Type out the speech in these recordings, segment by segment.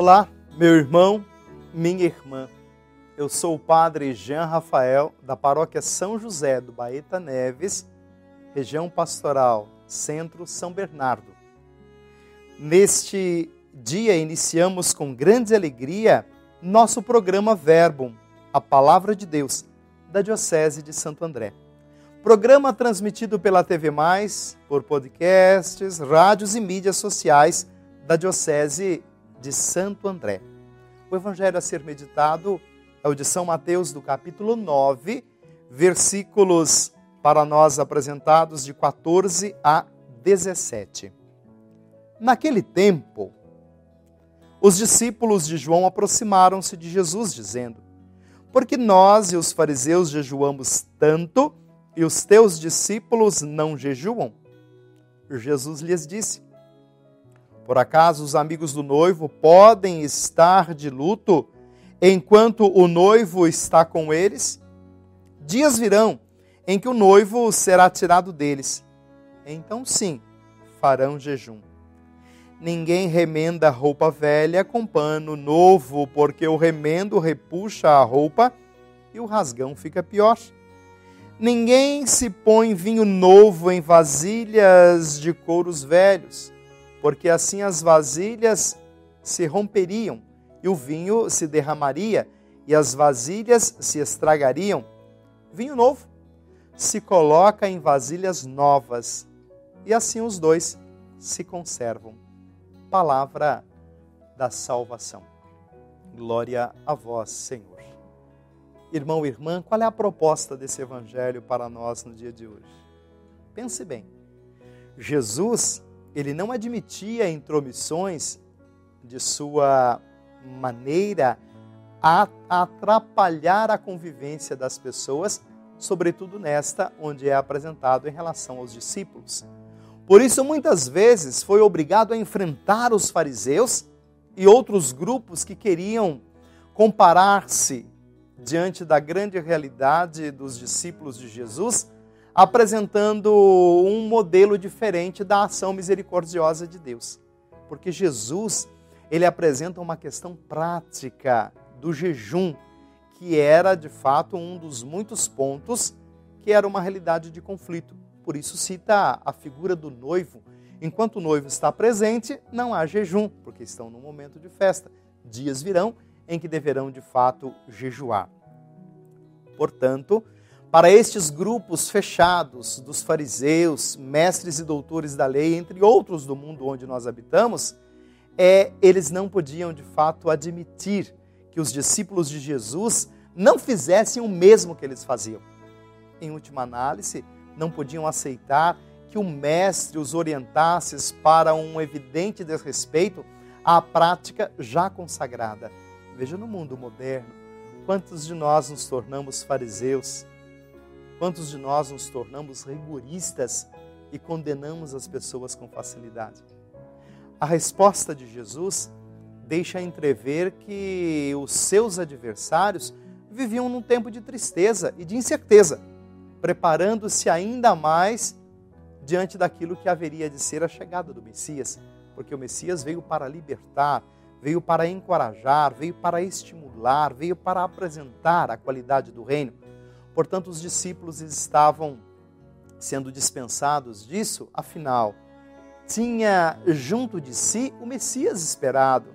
Olá, meu irmão, minha irmã. Eu sou o padre Jean Rafael, da paróquia São José do Baeta Neves, região pastoral, centro São Bernardo. Neste dia, iniciamos com grande alegria nosso programa Verbum, a Palavra de Deus, da Diocese de Santo André. Programa transmitido pela TV Mais, por podcasts, rádios e mídias sociais da Diocese de Santo André. O evangelho a ser meditado é o de São Mateus, do capítulo 9, versículos para nós apresentados de 14 a 17. Naquele tempo, os discípulos de João aproximaram-se de Jesus, dizendo: Porque nós e os fariseus jejuamos tanto e os teus discípulos não jejuam? Jesus lhes disse: por acaso os amigos do noivo podem estar de luto enquanto o noivo está com eles? Dias virão em que o noivo será tirado deles. Então, sim, farão jejum. Ninguém remenda roupa velha com pano novo, porque o remendo repuxa a roupa e o rasgão fica pior. Ninguém se põe vinho novo em vasilhas de couros velhos porque assim as vasilhas se romperiam e o vinho se derramaria e as vasilhas se estragariam. Vinho novo se coloca em vasilhas novas e assim os dois se conservam. Palavra da salvação. Glória a vós, Senhor. Irmão e irmã, qual é a proposta desse evangelho para nós no dia de hoje? Pense bem. Jesus ele não admitia intromissões de sua maneira a atrapalhar a convivência das pessoas, sobretudo nesta onde é apresentado em relação aos discípulos. Por isso, muitas vezes foi obrigado a enfrentar os fariseus e outros grupos que queriam comparar-se diante da grande realidade dos discípulos de Jesus apresentando um modelo diferente da ação misericordiosa de Deus. Porque Jesus, ele apresenta uma questão prática do jejum, que era de fato um dos muitos pontos que era uma realidade de conflito. Por isso cita a figura do noivo. Enquanto o noivo está presente, não há jejum, porque estão no momento de festa. Dias virão em que deverão de fato jejuar. Portanto, para estes grupos fechados dos fariseus, mestres e doutores da lei, entre outros do mundo onde nós habitamos, é, eles não podiam de fato admitir que os discípulos de Jesus não fizessem o mesmo que eles faziam. Em última análise, não podiam aceitar que o mestre os orientasse para um evidente desrespeito à prática já consagrada. Veja no mundo moderno, quantos de nós nos tornamos fariseus, Quantos de nós nos tornamos rigoristas e condenamos as pessoas com facilidade? A resposta de Jesus deixa entrever que os seus adversários viviam num tempo de tristeza e de incerteza, preparando-se ainda mais diante daquilo que haveria de ser a chegada do Messias, porque o Messias veio para libertar, veio para encorajar, veio para estimular, veio para apresentar a qualidade do reino. Portanto, os discípulos estavam sendo dispensados disso, afinal, tinha junto de si o Messias esperado.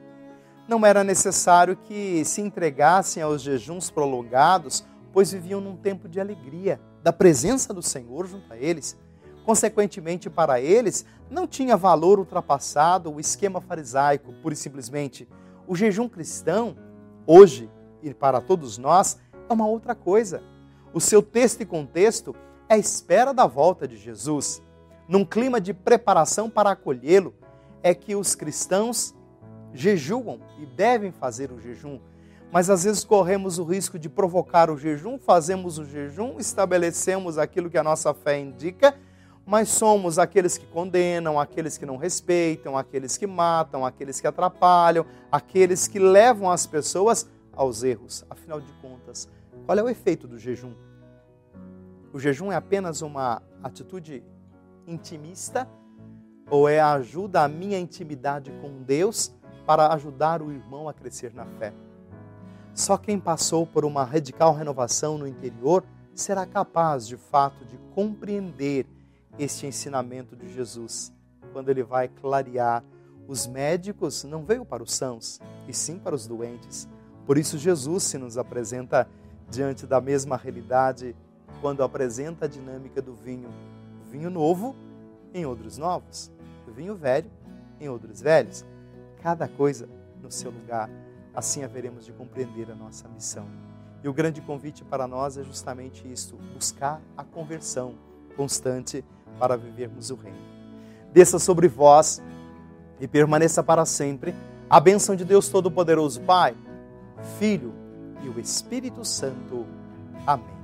Não era necessário que se entregassem aos jejuns prolongados, pois viviam num tempo de alegria, da presença do Senhor junto a eles. Consequentemente, para eles, não tinha valor ultrapassado o esquema farisaico, pura e simplesmente. O jejum cristão, hoje e para todos nós, é uma outra coisa o seu texto e contexto é a espera da volta de Jesus. Num clima de preparação para acolhê-lo, é que os cristãos jejuam e devem fazer o jejum. Mas às vezes corremos o risco de provocar o jejum, fazemos o jejum, estabelecemos aquilo que a nossa fé indica, mas somos aqueles que condenam, aqueles que não respeitam, aqueles que matam, aqueles que atrapalham, aqueles que levam as pessoas aos erros. Afinal de contas, qual é o efeito do jejum? O jejum é apenas uma atitude intimista ou é ajuda à minha intimidade com Deus para ajudar o irmão a crescer na fé. Só quem passou por uma radical renovação no interior será capaz, de fato, de compreender este ensinamento de Jesus, quando ele vai clarear os médicos não veio para os sãos, e sim para os doentes. Por isso Jesus se nos apresenta diante da mesma realidade quando apresenta a dinâmica do vinho. Vinho novo em outros novos, vinho velho em outros velhos. Cada coisa no seu lugar. Assim haveremos de compreender a nossa missão. E o grande convite para nós é justamente isto: buscar a conversão constante para vivermos o reino. Desça sobre vós e permaneça para sempre a bênção de Deus Todo-Poderoso, Pai, Filho e o Espírito Santo. Amém.